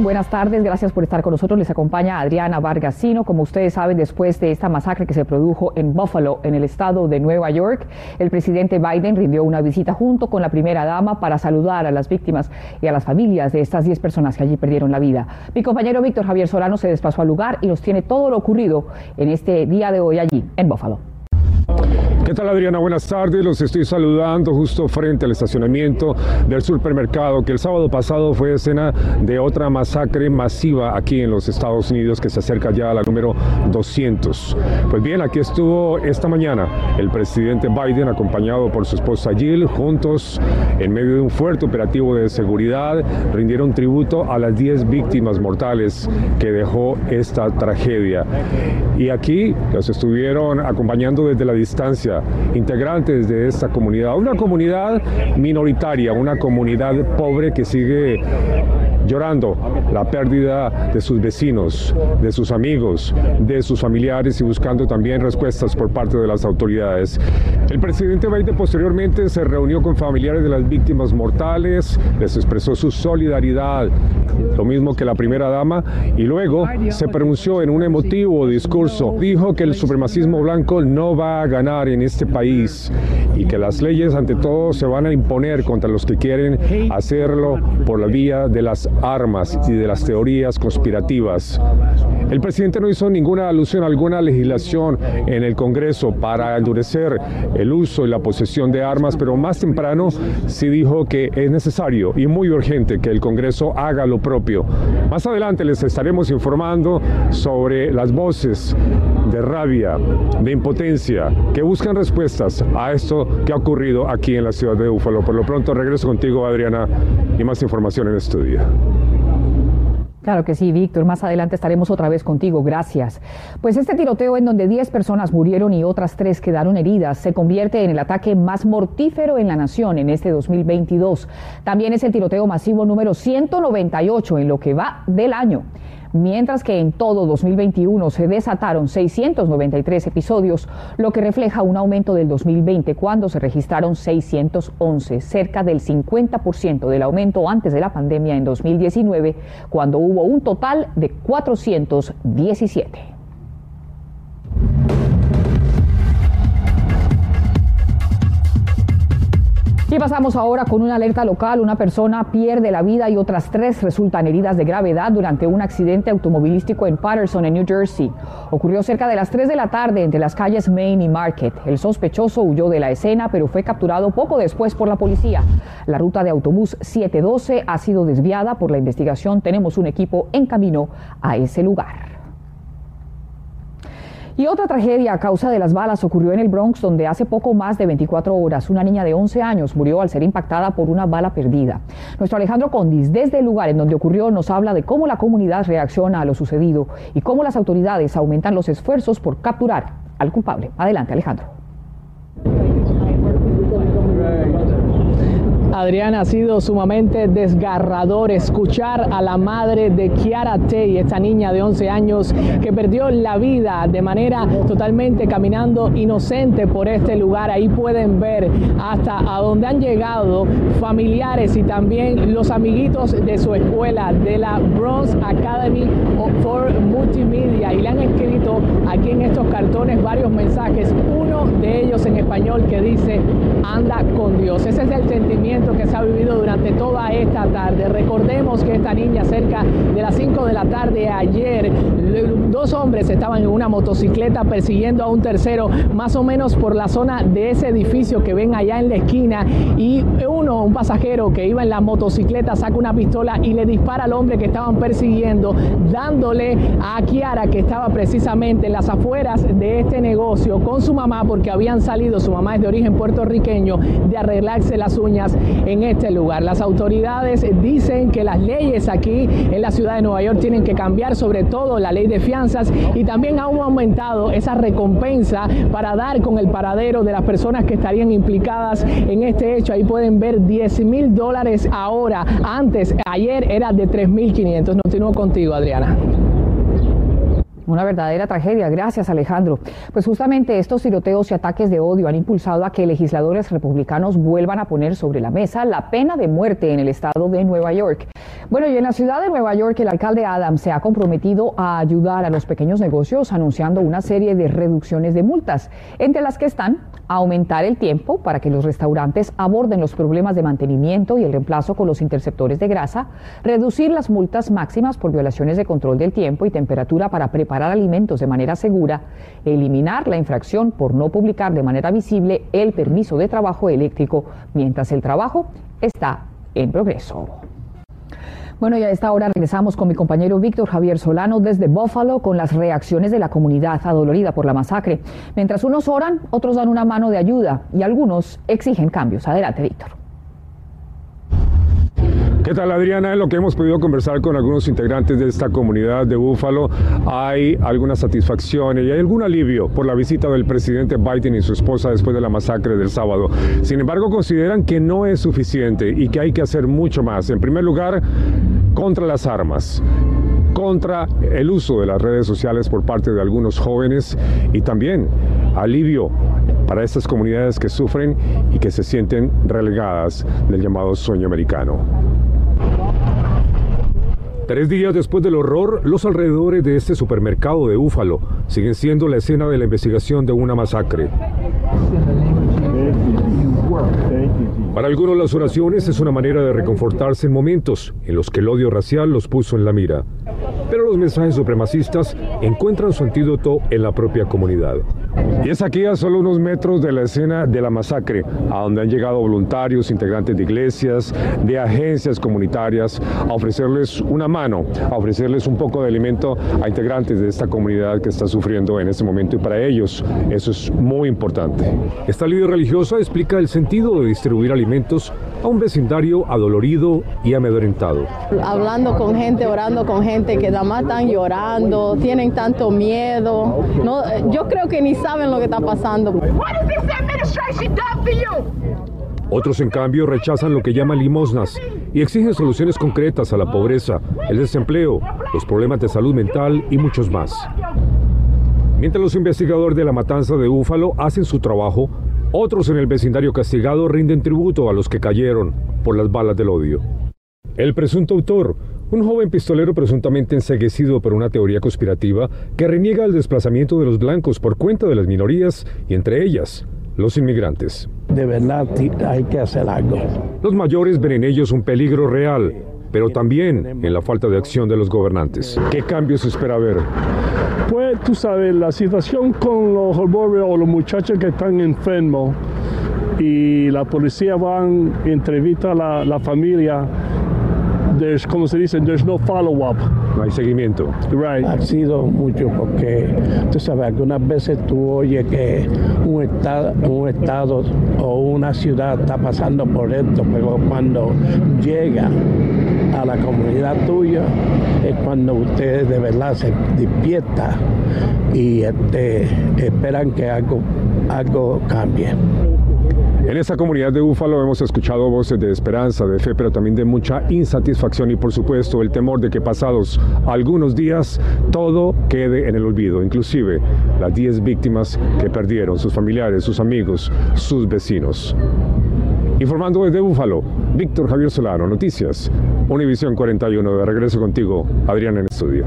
Buenas tardes, gracias por estar con nosotros. Les acompaña Adriana Vargasino. Como ustedes saben, después de esta masacre que se produjo en Buffalo, en el estado de Nueva York, el presidente Biden rindió una visita junto con la primera dama para saludar a las víctimas y a las familias de estas 10 personas que allí perdieron la vida. Mi compañero Víctor Javier Solano se desplazó al lugar y nos tiene todo lo ocurrido en este día de hoy allí, en Buffalo. ¿Qué tal Adriana? Buenas tardes. Los estoy saludando justo frente al estacionamiento del supermercado que el sábado pasado fue escena de otra masacre masiva aquí en los Estados Unidos que se acerca ya a la número 200. Pues bien, aquí estuvo esta mañana el presidente Biden acompañado por su esposa Jill juntos en medio de un fuerte operativo de seguridad rindieron tributo a las 10 víctimas mortales que dejó esta tragedia. Y aquí los estuvieron acompañando desde la distancia integrantes de esta comunidad, una comunidad minoritaria, una comunidad pobre que sigue llorando la pérdida de sus vecinos, de sus amigos, de sus familiares y buscando también respuestas por parte de las autoridades. El presidente Biden posteriormente se reunió con familiares de las víctimas mortales, les expresó su solidaridad, lo mismo que la primera dama, y luego se pronunció en un emotivo discurso. Dijo que el supremacismo blanco no va a ganar en este país y que las leyes ante todo se van a imponer contra los que quieren hacerlo por la vía de las armas y de las teorías conspirativas. El presidente no hizo ninguna alusión a alguna legislación en el Congreso para endurecer el uso y la posesión de armas, pero más temprano sí dijo que es necesario y muy urgente que el Congreso haga lo propio. Más adelante les estaremos informando sobre las voces de rabia, de impotencia, que buscan respuestas a esto que ha ocurrido aquí en la ciudad de Búfalo. Por lo pronto regreso contigo, Adriana, y más información en este. Claro que sí, Víctor. Más adelante estaremos otra vez contigo. Gracias. Pues este tiroteo en donde 10 personas murieron y otras 3 quedaron heridas se convierte en el ataque más mortífero en la nación en este 2022. También es el tiroteo masivo número 198 en lo que va del año mientras que en todo 2021 se desataron 693 episodios, lo que refleja un aumento del 2020 cuando se registraron 611, cerca del 50% del aumento antes de la pandemia en 2019, cuando hubo un total de 417. Y pasamos ahora con una alerta local. Una persona pierde la vida y otras tres resultan heridas de gravedad durante un accidente automovilístico en Patterson, en New Jersey. Ocurrió cerca de las 3 de la tarde entre las calles Main y Market. El sospechoso huyó de la escena, pero fue capturado poco después por la policía. La ruta de autobús 712 ha sido desviada por la investigación. Tenemos un equipo en camino a ese lugar. Y otra tragedia a causa de las balas ocurrió en el Bronx, donde hace poco más de 24 horas una niña de 11 años murió al ser impactada por una bala perdida. Nuestro Alejandro Condis, desde el lugar en donde ocurrió, nos habla de cómo la comunidad reacciona a lo sucedido y cómo las autoridades aumentan los esfuerzos por capturar al culpable. Adelante, Alejandro. Adriana, ha sido sumamente desgarrador escuchar a la madre de Kiara Tay, esta niña de 11 años que perdió la vida de manera totalmente caminando inocente por este lugar. Ahí pueden ver hasta a donde han llegado familiares y también los amiguitos de su escuela, de la Bronx Academy for Multimedia. Y le han escrito aquí en estos cartones varios mensajes, uno de ellos en español que dice, anda con Dios. Ese es el sentimiento que se ha vivido durante toda esta tarde. Recordemos que esta niña cerca de las 5 de la tarde ayer, dos hombres estaban en una motocicleta persiguiendo a un tercero más o menos por la zona de ese edificio que ven allá en la esquina. Y uno, un pasajero que iba en la motocicleta saca una pistola y le dispara al hombre que estaban persiguiendo dándole a Kiara que estaba precisamente en las afueras de este negocio con su mamá porque habían salido, su mamá es de origen puertorriqueño, de arreglarse las uñas en este lugar. Las autoridades dicen que las leyes aquí en la ciudad de Nueva York tienen que cambiar, sobre todo la ley de fianzas, y también han aumentado esa recompensa para dar con el paradero de las personas que estarían implicadas en este hecho. Ahí pueden ver 10 mil dólares ahora. Antes, ayer era de 3 mil 500. Continúo contigo, Adriana. Una verdadera tragedia. Gracias, Alejandro. Pues justamente estos tiroteos y ataques de odio han impulsado a que legisladores republicanos vuelvan a poner sobre la mesa la pena de muerte en el estado de Nueva York. Bueno, y en la ciudad de Nueva York, el alcalde Adams se ha comprometido a ayudar a los pequeños negocios anunciando una serie de reducciones de multas, entre las que están aumentar el tiempo para que los restaurantes aborden los problemas de mantenimiento y el reemplazo con los interceptores de grasa, reducir las multas máximas por violaciones de control del tiempo y temperatura para preparar alimentos de manera segura, eliminar la infracción por no publicar de manera visible el permiso de trabajo eléctrico mientras el trabajo está en progreso. Bueno, y a esta hora regresamos con mi compañero Víctor Javier Solano desde Buffalo con las reacciones de la comunidad adolorida por la masacre. Mientras unos oran, otros dan una mano de ayuda y algunos exigen cambios. Adelante, Víctor. ¿Qué tal Adriana? En lo que hemos podido conversar con algunos integrantes de esta comunidad de Búfalo, hay alguna satisfacción y hay algún alivio por la visita del presidente Biden y su esposa después de la masacre del sábado. Sin embargo, consideran que no es suficiente y que hay que hacer mucho más. En primer lugar, contra las armas contra el uso de las redes sociales por parte de algunos jóvenes y también alivio para estas comunidades que sufren y que se sienten relegadas del llamado sueño americano. Tres días después del horror, los alrededores de este supermercado de Búfalo siguen siendo la escena de la investigación de una masacre. Para algunos las oraciones es una manera de reconfortarse en momentos en los que el odio racial los puso en la mira. Pero los mensajes supremacistas encuentran su antídoto en la propia comunidad. Y es aquí a solo unos metros de la escena de la masacre, a donde han llegado voluntarios, integrantes de iglesias, de agencias comunitarias, a ofrecerles una mano, a ofrecerles un poco de alimento a integrantes de esta comunidad que está sufriendo en este momento y para ellos eso es muy importante. Esta líder religiosa explica el sentido de distribuir alimentos a un vecindario adolorido y amedrentado. Hablando con gente, orando con gente que nada más están llorando, tienen tanto miedo. No, yo creo que ni saben lo que está pasando. Otros, en cambio, rechazan lo que llaman limosnas y exigen soluciones concretas a la pobreza, el desempleo, los problemas de salud mental y muchos más. Mientras los investigadores de la matanza de Búfalo hacen su trabajo, otros en el vecindario castigado rinden tributo a los que cayeron por las balas del odio. El presunto autor, un joven pistolero presuntamente enseguecido por una teoría conspirativa que reniega el desplazamiento de los blancos por cuenta de las minorías y entre ellas los inmigrantes. De verdad hay que hacer algo. Los mayores ven en ellos un peligro real, pero también en la falta de acción de los gobernantes. ¿Qué cambios espera ver? Pues tú sabes, la situación con los arbóreos o los muchachos que están enfermos y la policía van, entrevista a la, la familia there's, como se dice, there's no follow-up. No hay seguimiento. Right. Ha sido mucho porque, tú sabes, algunas veces tú oyes que un estado, un estado o una ciudad está pasando por esto, pero cuando llega a la comunidad tuya es cuando usted de verdad se despierta y este, esperan que algo, algo cambie. En esta comunidad de Búfalo hemos escuchado voces de esperanza, de fe, pero también de mucha insatisfacción y por supuesto el temor de que pasados algunos días todo quede en el olvido, inclusive las 10 víctimas que perdieron, sus familiares, sus amigos, sus vecinos. Informando desde Búfalo, Víctor Javier Solano, Noticias, Univisión 41, de regreso contigo, Adrián en estudio.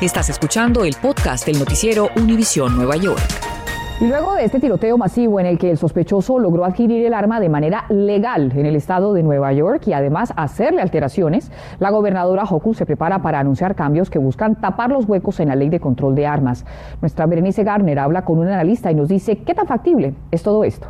Estás escuchando el podcast del noticiero Univisión Nueva York. Y luego de este tiroteo masivo en el que el sospechoso logró adquirir el arma de manera legal en el estado de Nueva York y además hacerle alteraciones, la gobernadora Hochul se prepara para anunciar cambios que buscan tapar los huecos en la ley de control de armas. Nuestra Berenice Garner habla con un analista y nos dice qué tan factible es todo esto.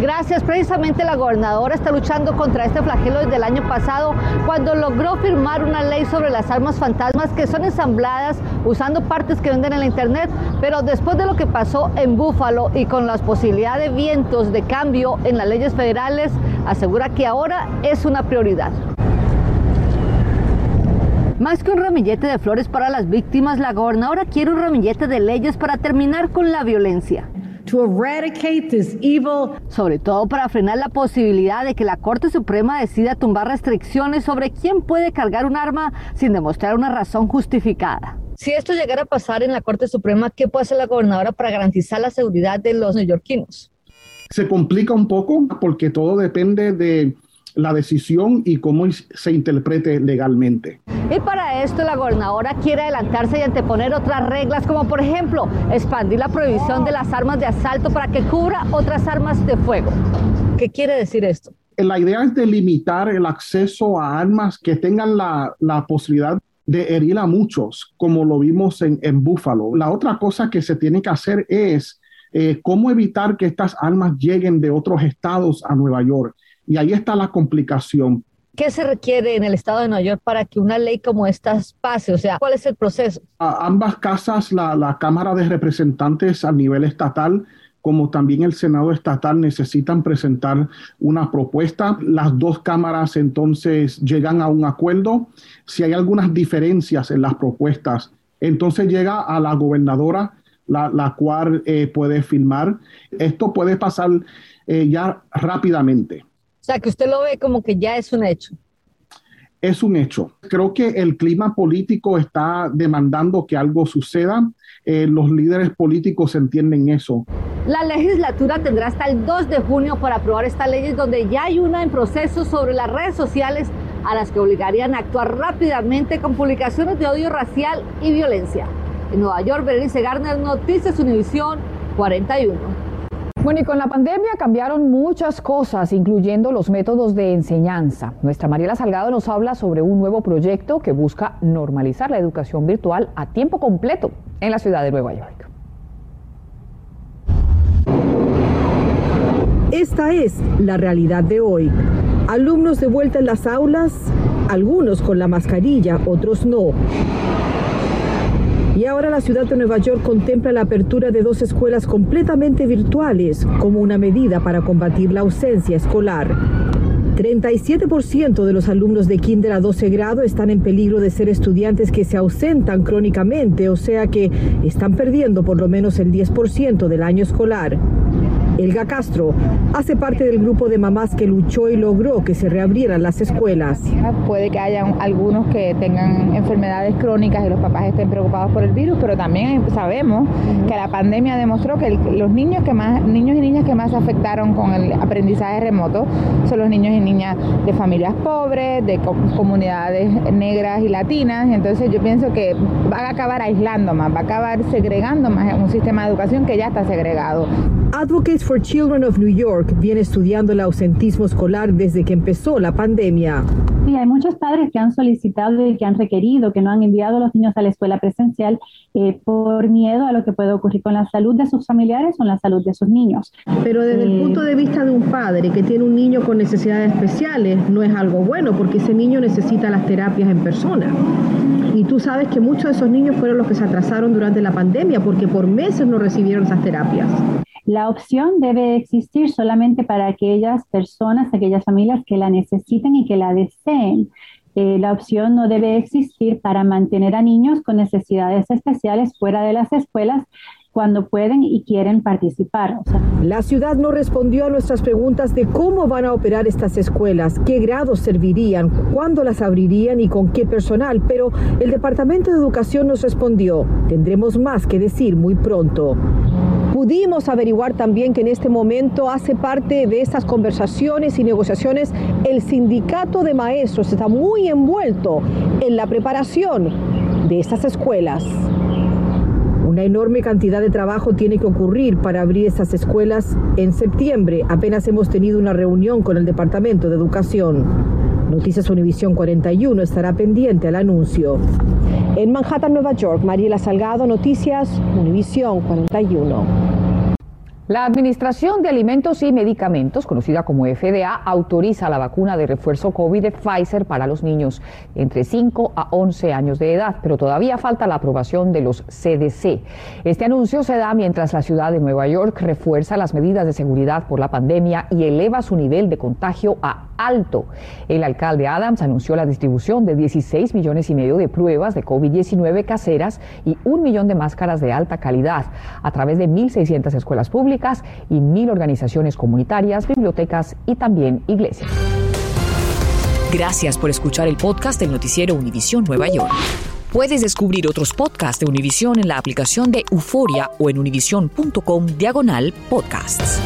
Gracias. Precisamente la gobernadora está luchando contra este flagelo desde el año pasado cuando logró firmar una ley sobre las armas fantasmas que son ensambladas usando partes que venden en la internet. Pero después de lo que pasó en Búfalo y con las posibilidades de vientos de cambio en las leyes federales, asegura que ahora es una prioridad. Más que un ramillete de flores para las víctimas, la gobernadora quiere un ramillete de leyes para terminar con la violencia. To eradicate this evil. Sobre todo para frenar la posibilidad de que la Corte Suprema decida tumbar restricciones sobre quién puede cargar un arma sin demostrar una razón justificada. Si esto llegara a pasar en la Corte Suprema, ¿qué puede hacer la gobernadora para garantizar la seguridad de los neoyorquinos? Se complica un poco porque todo depende de la decisión y cómo se interprete legalmente. Y para esto la gobernadora quiere adelantarse y anteponer otras reglas, como por ejemplo expandir la prohibición de las armas de asalto para que cubra otras armas de fuego. ¿Qué quiere decir esto? La idea es de limitar el acceso a armas que tengan la, la posibilidad de herir a muchos, como lo vimos en, en Buffalo. La otra cosa que se tiene que hacer es eh, cómo evitar que estas armas lleguen de otros estados a Nueva York. Y ahí está la complicación. ¿Qué se requiere en el estado de Nueva York para que una ley como esta pase? O sea, ¿cuál es el proceso? A ambas casas, la, la Cámara de Representantes a nivel estatal, como también el Senado estatal necesitan presentar una propuesta. Las dos cámaras entonces llegan a un acuerdo. Si hay algunas diferencias en las propuestas, entonces llega a la gobernadora, la, la cual eh, puede firmar. Esto puede pasar eh, ya rápidamente. O sea, que usted lo ve como que ya es un hecho. Es un hecho. Creo que el clima político está demandando que algo suceda. Eh, los líderes políticos entienden eso. La legislatura tendrá hasta el 2 de junio para aprobar estas leyes donde ya hay una en proceso sobre las redes sociales a las que obligarían a actuar rápidamente con publicaciones de odio racial y violencia. En Nueva York, Berenice Garner, Noticias Univisión 41. Bueno, y con la pandemia cambiaron muchas cosas, incluyendo los métodos de enseñanza. Nuestra Mariela Salgado nos habla sobre un nuevo proyecto que busca normalizar la educación virtual a tiempo completo en la ciudad de Nueva York. Esta es la realidad de hoy. Alumnos de vuelta en las aulas, algunos con la mascarilla, otros no. Y ahora la ciudad de Nueva York contempla la apertura de dos escuelas completamente virtuales como una medida para combatir la ausencia escolar. 37% de los alumnos de kinder a 12 grado están en peligro de ser estudiantes que se ausentan crónicamente, o sea que están perdiendo por lo menos el 10% del año escolar. Elga Castro hace parte del grupo de mamás que luchó y logró que se reabrieran las escuelas. Puede que haya algunos que tengan enfermedades crónicas y los papás estén preocupados por el virus, pero también sabemos que la pandemia demostró que los niños que más niños y niñas que más se afectaron con el aprendizaje remoto son los niños y niñas de familias pobres, de comunidades negras y latinas, entonces yo pienso que va a acabar aislando más, va a acabar segregando más un sistema de educación que ya está segregado. Advocates for Children of New York viene estudiando el ausentismo escolar desde que empezó la pandemia. Sí, hay muchos padres que han solicitado y que han requerido que no han enviado a los niños a la escuela presencial eh, por miedo a lo que puede ocurrir con la salud de sus familiares o la salud de sus niños. Pero desde el eh, punto de vista de un padre que tiene un niño con necesidades especiales, no es algo bueno porque ese niño necesita las terapias en persona. Y tú sabes que muchos de esos niños fueron los que se atrasaron durante la pandemia porque por meses no recibieron esas terapias. La opción debe existir solamente para aquellas personas, aquellas familias que la necesiten y que la deseen. Eh, la opción no debe existir para mantener a niños con necesidades especiales fuera de las escuelas cuando pueden y quieren participar. la ciudad no respondió a nuestras preguntas de cómo van a operar estas escuelas, qué grados servirían, cuándo las abrirían y con qué personal, pero el Departamento de Educación nos respondió, tendremos más que decir muy pronto. Pudimos averiguar también que en este momento hace parte de estas conversaciones y negociaciones el sindicato de maestros está muy envuelto en la preparación de estas escuelas. Una enorme cantidad de trabajo tiene que ocurrir para abrir estas escuelas en septiembre. Apenas hemos tenido una reunión con el Departamento de Educación. Noticias Univisión 41 estará pendiente al anuncio. En Manhattan, Nueva York, Mariela Salgado, Noticias Univisión 41. La Administración de Alimentos y Medicamentos, conocida como FDA, autoriza la vacuna de refuerzo COVID de Pfizer para los niños entre 5 a 11 años de edad, pero todavía falta la aprobación de los CDC. Este anuncio se da mientras la ciudad de Nueva York refuerza las medidas de seguridad por la pandemia y eleva su nivel de contagio a alto. El alcalde Adams anunció la distribución de 16 millones y medio de pruebas de COVID-19 caseras y un millón de máscaras de alta calidad a través de 1.600 escuelas públicas y mil organizaciones comunitarias, bibliotecas y también iglesias. Gracias por escuchar el podcast del noticiero Univisión Nueva York. Puedes descubrir otros podcasts de Univisión en la aplicación de Euforia o en univision.com diagonal podcasts.